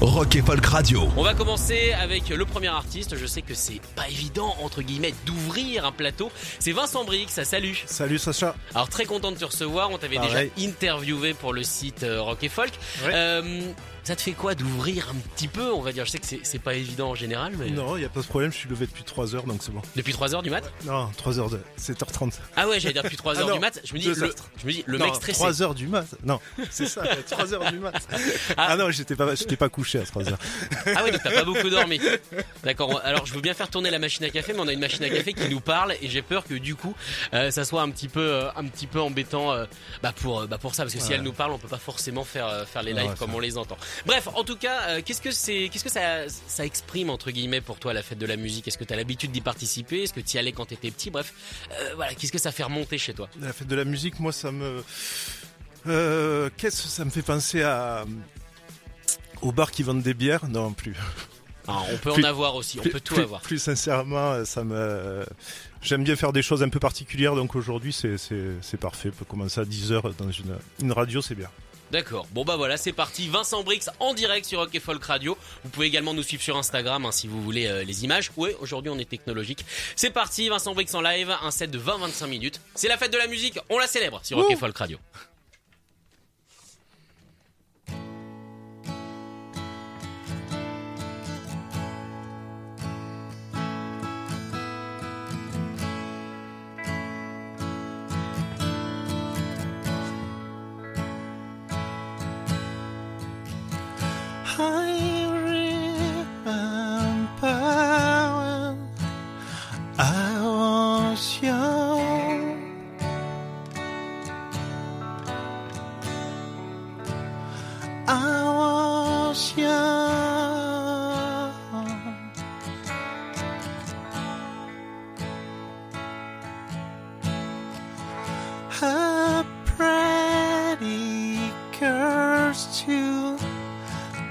Rock et Folk Radio. On va commencer avec le premier artiste. Je sais que c'est pas évident, entre guillemets, d'ouvrir un plateau. C'est Vincent Brix, ça salut. Salut Sacha. Alors très content de te recevoir. On t'avait déjà Pareil. interviewé pour le site euh, Rock et Folk. Ouais. Euh, ça te fait quoi d'ouvrir un petit peu On va dire, je sais que c'est- pas évident en général, mais Non, il a pas de problème, je suis levé depuis 3 heures donc c'est bon. depuis 3 heures du mat? Non, 3 heures de 7h30. Ah ouais, j'allais dire depuis 3 Ah heures non, du mat. Je me dis, le, je me dis, le non, mec stressé. 3 heures du mat. Non, c'est ça, 3 heures du mat. Ah, non, j'étais pas pas couché à 3 heures. Ah oui, donc t'as pas beaucoup dormi. D'accord. Alors je veux bien faire tourner la machine à café, mais on a une machine à café qui nous parle et j'ai peur que du coup euh, ça soit un petit peu euh, un petit peu embêtant euh, bah pour bah pour ça parce que si Ouais. elle nous parle, on peut pas forcément faire faire les Ouais, lives ouais, comme on les entend. Bref, en tout cas, euh, qu'est-ce que c'est qu'est-ce que ça ça exprime entre guillemets pour toi la fête de la musique? Est-ce que t'as l'habitude d'y participer? Est-ce que t'y allais quand t'étais petit? Bref, euh, voilà, qu'est-ce que ça fait remonter chez toi? La fête de la musique, moi ça me euh, qu'est-ce que ça me fait penser à aux bars qui vendent des bières? Non, plus. Alors, On peut Plus- en avoir aussi, on plus, peut tout plus- avoir. Plus sincèrement, ça me j'aime bien faire des choses un peu particulières donc aujourd'hui c'est parfait. On peut commencer à 10 heures dans une une radio, c'est bien. D'accord. Bon bah voilà, c'est parti. Vincent Brix en direct sur Rock et Folk Radio. Vous pouvez également nous suivre sur Instagram hein, si vous voulez euh, les images. Ouais, aujourd'hui on est technologique. C'est parti, Vincent Brix en live, un set de 20-25 minutes. C'est la fête de la musique, on la célèbre sur Rock et Folk Radio.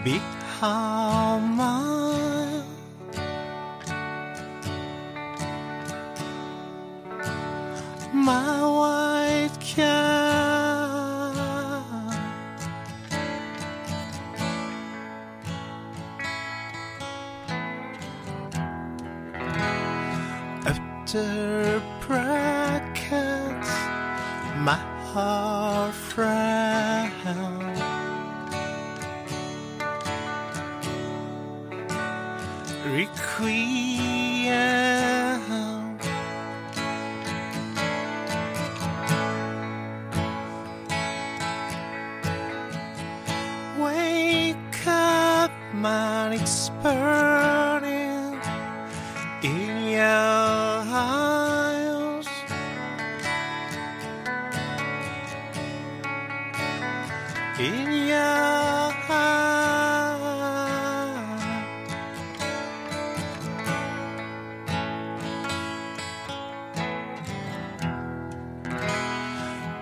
Be how. My white cat. After man, it's burning in your eyes. In your eyes.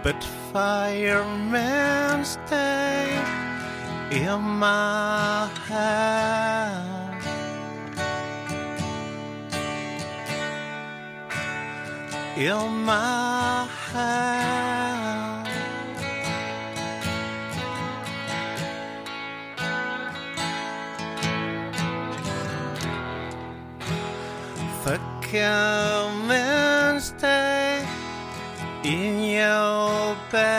But firemen stay in my hand. In my hand. The coming stay in your bed.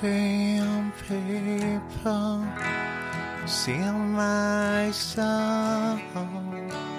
The same people sing my song.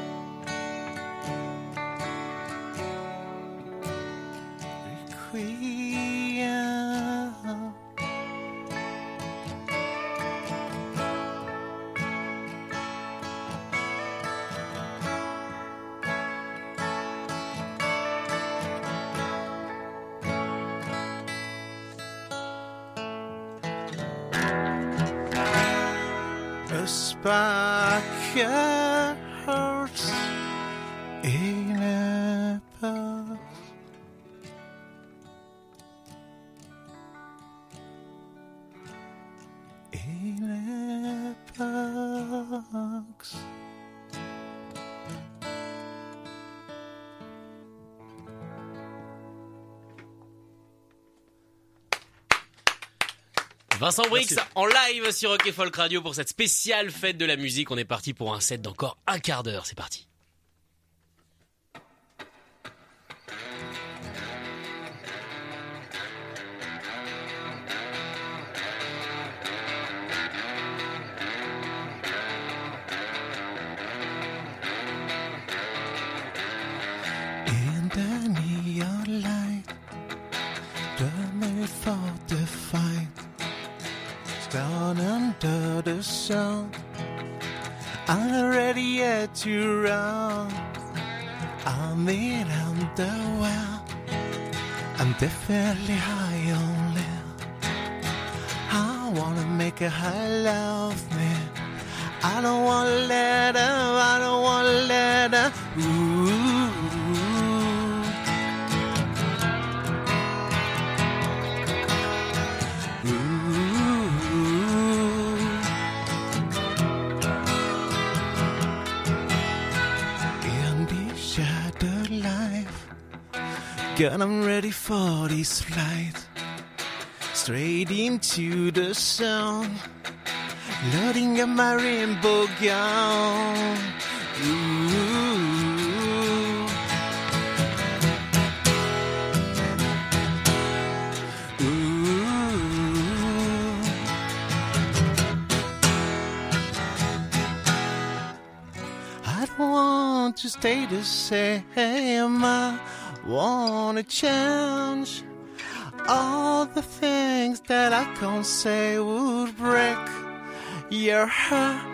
Vincent Brix en live sur Rock et Folk Radio pour cette spéciale fête de la musique. On est parti pour un set d'encore un quart d'heure. C'est parti. The well. I'm definitely high on live. I wanna make a high love me. I don't wanna let her, I don't wanna let her. Ooh. Girl, I'm ready for this flight. Straight into the sun, loading up my rainbow gown. Ooh. Ooh. I don't want to stay the same. Want to change. All the things that I can't say would break your heart.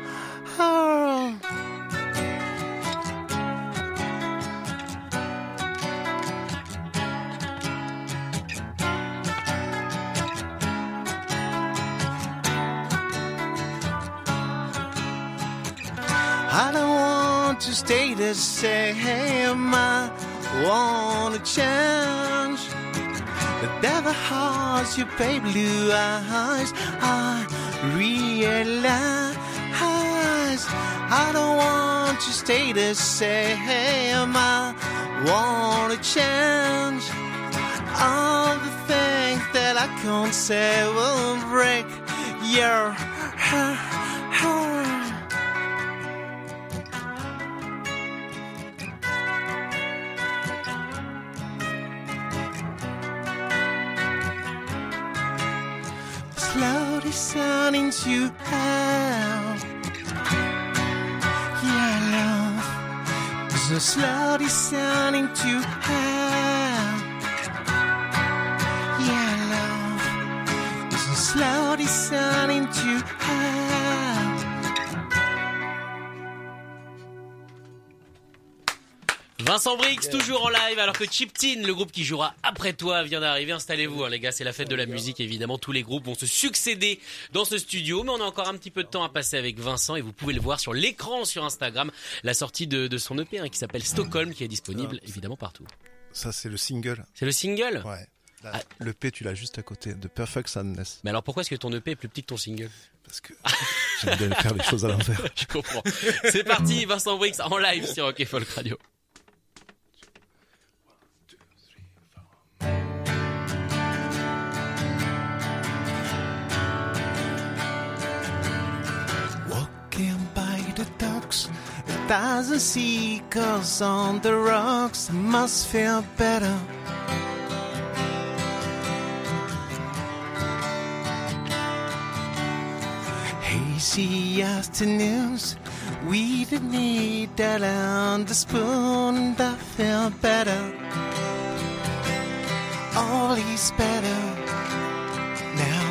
I don't want to stay the same. Want to change. The devil has your baby blue eyes. I realize I don't want to stay the same. I want to change. All the things that I can't say will break your heart. the sun into out. Yeah, love, there's a slowly sun into out. Yeah, love, there's a slowly sun into out. Vincent Brix, toujours en live, alors que Chip Tin, le groupe qui jouera après toi, vient d'arriver. Installez-vous, hein, les gars, c'est la fête de la musique, évidemment. Tous les groupes vont se succéder dans ce studio, mais on a encore un petit peu de temps à passer avec Vincent et vous pouvez le voir sur l'écran sur Instagram, la sortie de, de son EP hein, qui s'appelle Stockholm, qui est disponible évidemment partout. Ça, c'est le single. C'est le single Ouais. Là, Ah. Le P, tu l'as juste à côté de Perfect Sadness. Mais alors pourquoi est-ce que ton EP est plus petit que ton single? Parce que j'aime bien faire les choses à l'envers. Je comprends. C'est parti, Vincent Brix en live sur et Folk Radio. The docks, a thousand seagulls on the rocks. Must feel better. Hazy afternoons, we didn't need that on the spoon, I feel better. All is better now.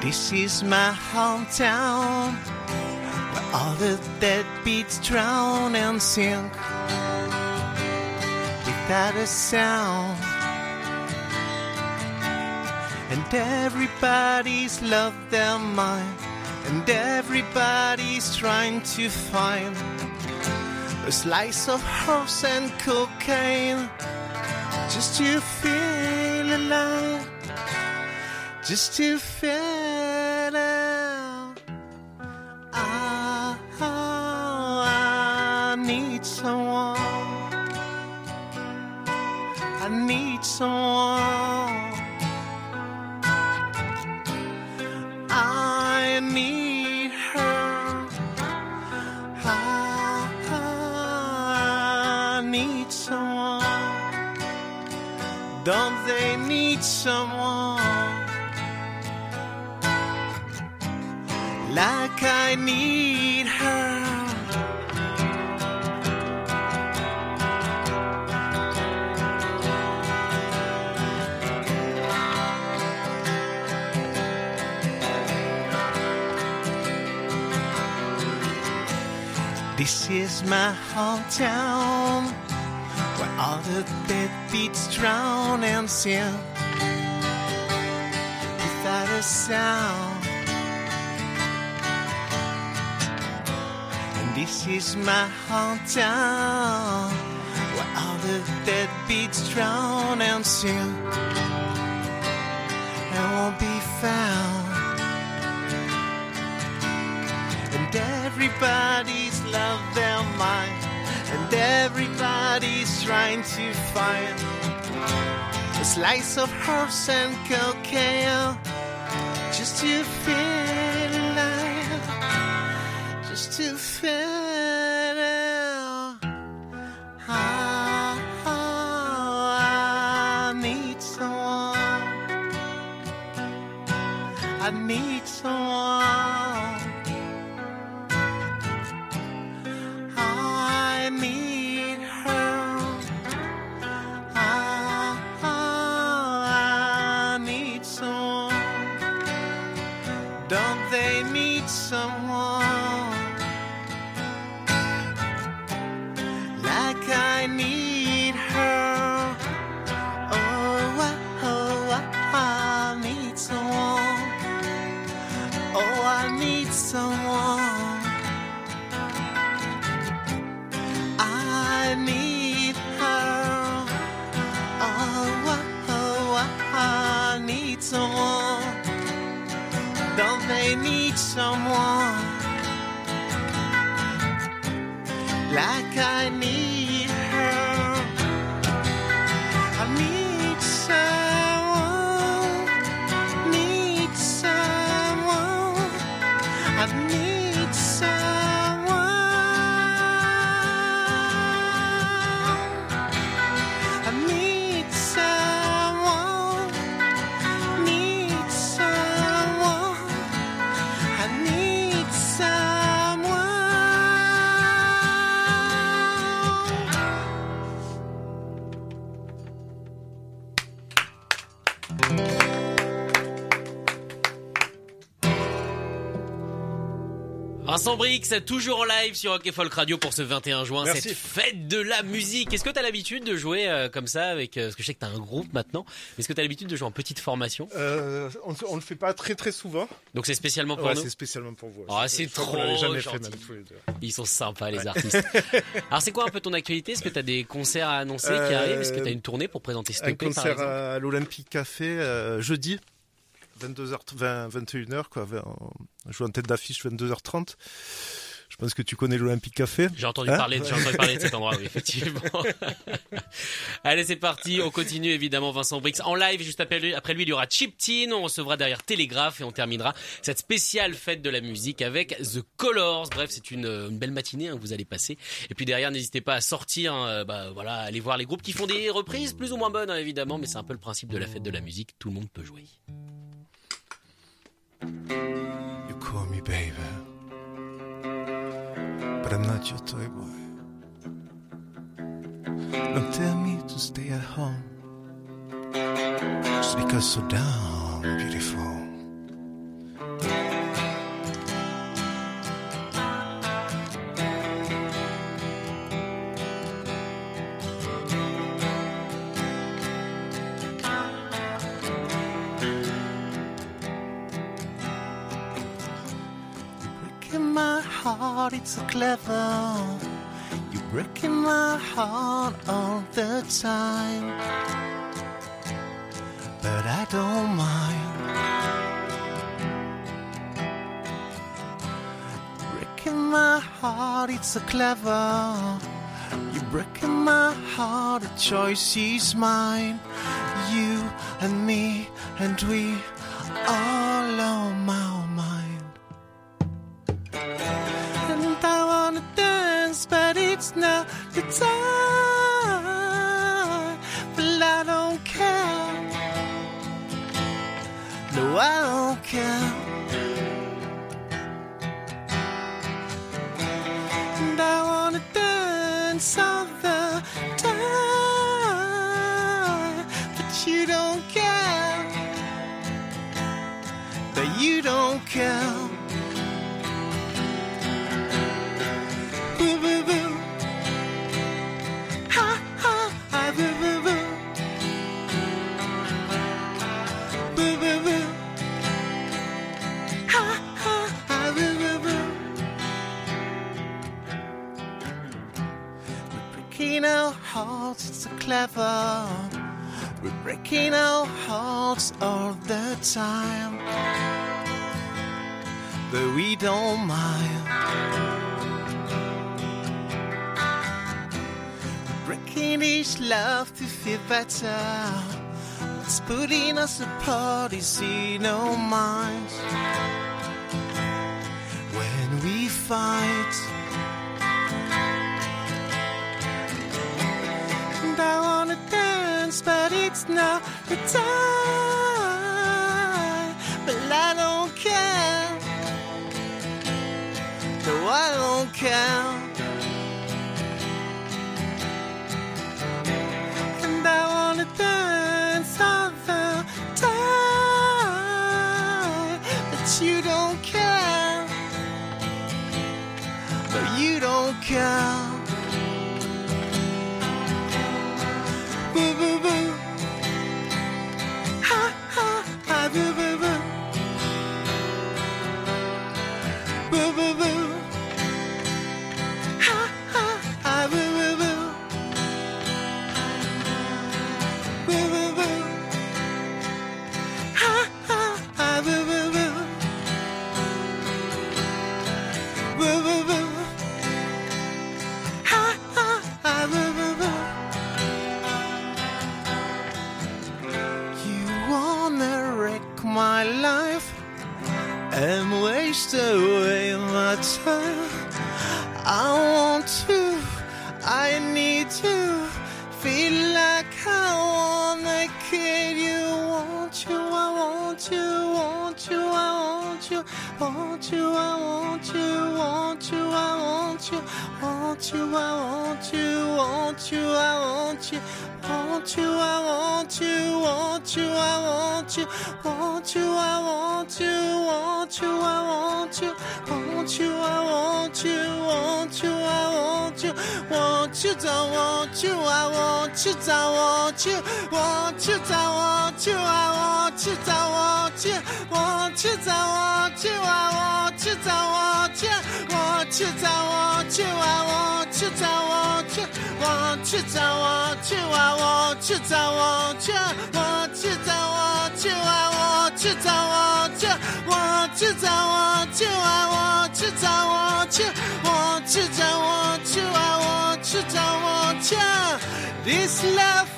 This is my hometown all the deadbeats drown and sink without a sound. And everybody's lost their mind, and everybody's trying to find a slice of horse and cocaine just to feel alive just to feel someone. I need someone. I need her. I, I need someone. Don't they need someone? like I need This is my hometown where all the deadbeats drown and sing without a sound. And this is my hometown where all the deadbeats drown and sing and won't be found. Lost their mind, and everybody's trying to find a slice of herbs and cocaine just to feel alive, just to feel it. I, ah, I need someone. I need someone. Don't they need someone someone en Brix, toujours en live sur Rock et Folk Radio pour ce 21 juin, Merci. cette fête de la musique. Est-ce que tu as l'habitude de jouer euh, comme ça avec euh, parce que je sais que tu as un groupe maintenant. Est-ce que tu as l'habitude de jouer en petite formation? Euh, on, on le fait pas très très souvent. Donc c'est spécialement pour ouais, nous. c'est spécialement pour vous. Ah, c'est trop jamais fait, même. Ils sont sympas les artistes. Alors c'est quoi un peu ton actualité? Est-ce que tu as des concerts à annoncer qui arrivent? Est-ce que tu as une tournée pour présenter ce Un concert par à l'Olympique Café jeudi 22h, 20, 21h, quoi. On euh, joue en tête d'affiche 22h30. Je pense que tu connais l'Olympique Café. J'ai entendu, hein parler, j'ai entendu parler de cet endroit, oui, effectivement. Allez, c'est parti. On continue, évidemment, Vincent Brix en live. Juste après lui, après lui il y aura Chiptine. On recevra derrière Télégraphe et on terminera cette spéciale fête de la musique avec The Colors. Bref, c'est une, euh, belle matinée hein, que vous allez passer. Et puis derrière, n'hésitez pas à sortir. Hein, euh, bah, voilà, allez voir les groupes qui font des reprises plus ou moins bonnes, évidemment. Mais c'est un peu le principe de la fête de la musique. Tout le monde peut jouer. You call me baby, but I'm not your toy boy. Don't tell me to stay at home just because so damn beautiful. It's so clever. You're breaking my heart all the time. But I don't mind. Breaking my heart, it's so clever. You're breaking my heart, the choice is mine. You and me, and we it's not the time. But I don't care. No, I don't care. It's so clever. We're breaking our hearts all the time. But we don't mind. breaking each love to feel better. What's putting us apart is in our minds. When we fight, dance, but it's not the time. But I don't care. No, I don't care. And I wanna dance all the time. But you don't care. But you don't care. Want you, I want you, want you, I want you, want you, I want you, want you, I want you, want you, I want you, want you, I want you, want you, I want you, want you, I want you, want you, I want you, want you, I want you, want you, don't want you, I want you, don't want you, want you, don't want you, I want you, don't want you, want you, don't want you, I want you, don't want you, want you, don't want you, I want you, don't want you, want you, don't want you, I want you, don't want you, want you, don't want you, I want you, don't want you, want you, don't want you, I want you, don't want you, want you, don't want you, I want you, don't want you. This love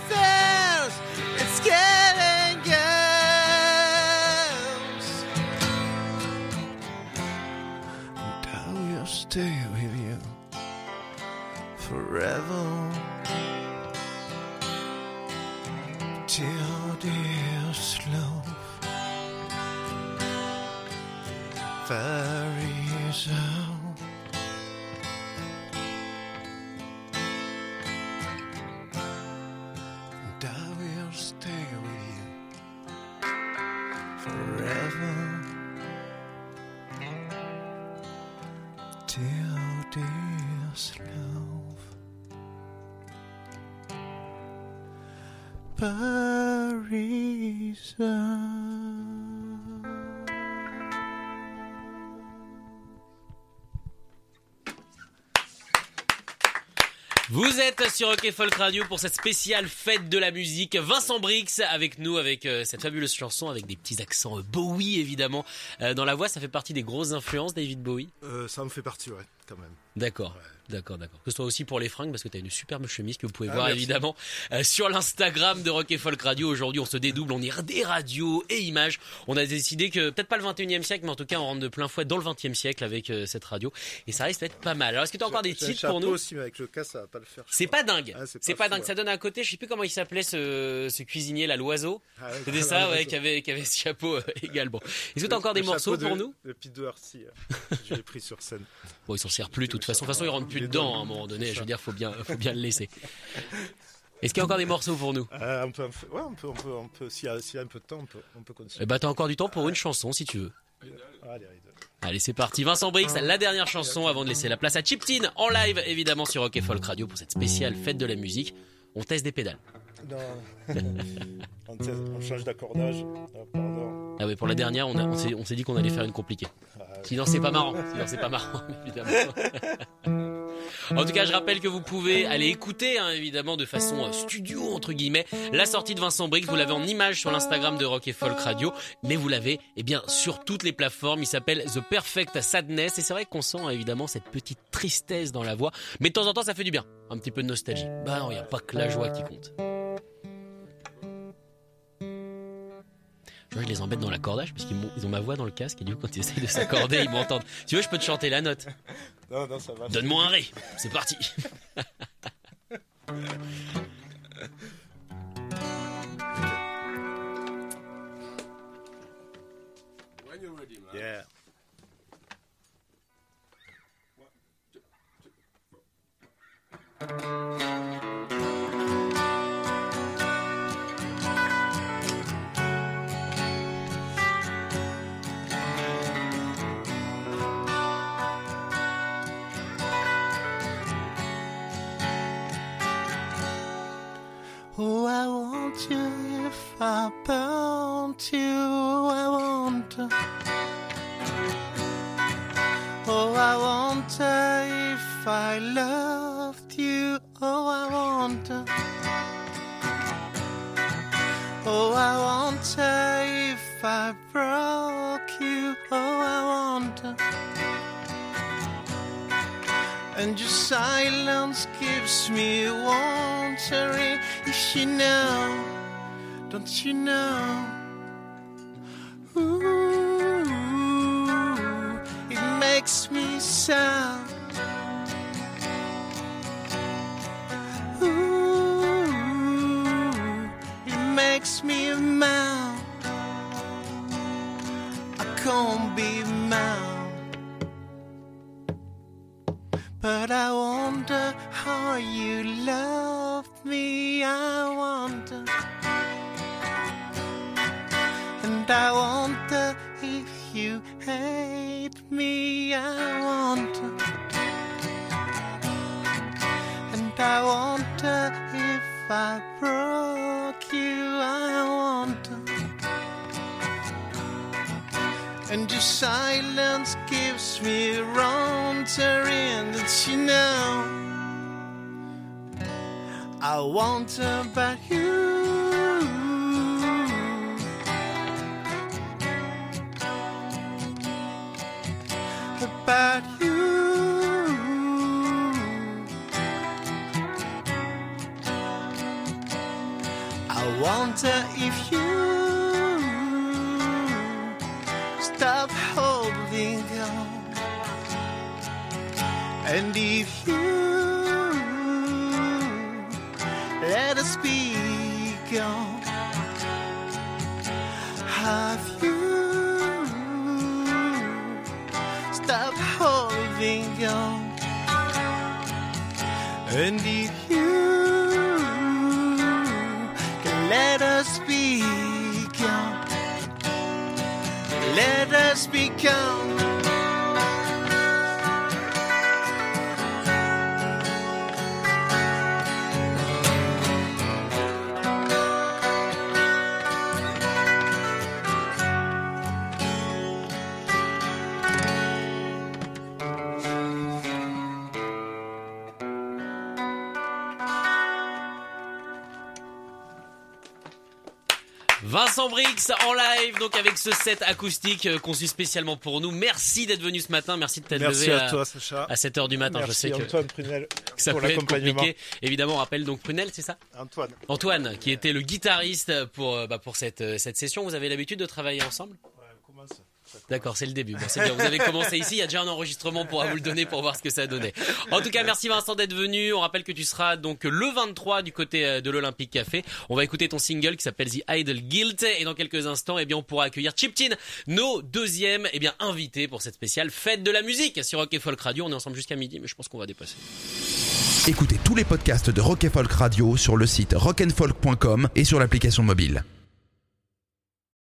Vous êtes sur Rock et Folk Radio pour cette spéciale fête de la musique. Vincent Brix avec nous avec euh, cette fabuleuse chanson avec des petits accents euh, Bowie évidemment Euh, dans la voix. Ça fait partie des grosses influences David Bowie? Ça me fait partie, ouais, quand même. D'accord, d'accord, d'accord. Que ce soit aussi pour les fringues parce que tu as une superbe chemise que vous pouvez Ah, voir merci. évidemment euh, sur l'Instagram de Rock et Folk Radio. Aujourd'hui, on se dédouble, on est des radios et images. On a décidé que peut-être pas le 21e siècle, mais en tout cas on rentre de plein fouet dans le 20e siècle avec euh, cette radio et ça risque d'être pas mal. Alors est-ce que tu as encore des un titres pour nous? aussi, mais avec le cas, ça va pas le faire. C'est pas dingue. Ah, c'est pas dingue. ouais. Ça donne à côté. Je sais plus comment il s'appelait ce, ce cuisinier là, l'oiseau. Ah ouais, C'était ça, ouais, qui avait, qui avait ce chapeau euh, également. Est-ce que t'as Le- encore des morceaux pour nous? Le Pete Doherty, euh, je l'ai pris sur scène. Bon, ils s'en servent plus de toute façon. De toute façon, ils rentrent plus Dedans à un moment donné. Je veux dire, faut bien, faut bien le laisser. Est-ce qu'il y a encore des morceaux pour nous? Euh, on peut, ouais, on peut, on peut, on peut, s'il y, a- s'il y a un peu de temps, on peut, on peut continuer. Eh bah, t'as encore du temps pour une chanson si tu veux. Allez, allez. Allez, c'est parti. Vincent Brix, la dernière chanson avant de laisser la place à Chiptine en live, évidemment, sur Rock et Folk Radio pour cette spéciale fête de la musique. On teste des pédales. Non. on, teste- on change d'accordage. Ah, pardon. Ah ouais, pour la dernière, on, s'est on s'est dit qu'on allait faire une compliquée. Sinon, c'est pas marrant. Sinon, c'est pas marrant, évidemment. En tout cas, je rappelle que vous pouvez aller écouter, hein, évidemment, de façon euh, studio, entre guillemets, la sortie de Vincent Brix. Vous l'avez en image sur l'Instagram de Rock et Folk Radio, mais vous l'avez, eh bien, sur toutes les plateformes. Il s'appelle The Perfect Sadness, et c'est vrai qu'on sent, évidemment, cette petite tristesse dans la voix. Mais de temps en temps, ça fait du bien. Un petit peu de nostalgie. Bah non, il n'y a pas que la joie qui compte. Je vois, je les embête dans l'accordage parce qu'ils m'ont- ils ont ma voix dans le casque et du coup quand ils essayent de s'accorder ils m'entendent. Si tu veux je peux te chanter la note. Non, non, ça va. Donne-moi un ré. C'est parti. Oh, I want her if I loved you. Oh, I want her. Oh, I want her if I broke you. Oh, I want her. And your silence gives me wandering. If you know, don't you know? Sound. Ooh, it makes me a man. I can't be but But I wonder how you love me. I wonder. I wonder if I broke you. I wonder. And your silence gives me wrong turn that you know. I wonder about you. Stop holding on. And if you let us be gone, have you stop holding on? And if you let us be Vincent Brix en live, donc avec ce set acoustique euh, conçu spécialement pour nous. Merci d'être venu ce matin, merci de t'être levé à toi, Sacha. à 7h du matin. Merci Je sais que, Antoine Prunel que ça pour peut être compliqué. Évidemment, on rappelle donc Prunel, c'est ça Antoine. Antoine, qui était le guitariste pour, euh, bah, pour cette, euh, cette session. Vous avez l'habitude de travailler ensemble? D'accord, c'est le début. Bon, c'est bien. Vous avez commencé ici. Il y a déjà un enregistrement pour vous le donner pour voir ce que ça donnait. En tout cas, merci Vincent d'être venu. On rappelle que tu seras donc le 23 du côté euh, de l'Olympique Café. On va écouter ton single qui s'appelle The Idle Guilt et dans quelques instants, eh bien, on pourra accueillir Chiptin, nos deuxièmes, eh bien, invités pour cette spéciale fête de la musique sur Rock et Folk Radio. On est ensemble jusqu'à midi, mais je pense qu'on va dépasser. Écoutez tous les podcasts de Rock and Folk Radio sur le site rockandfolk.com et sur l'application mobile.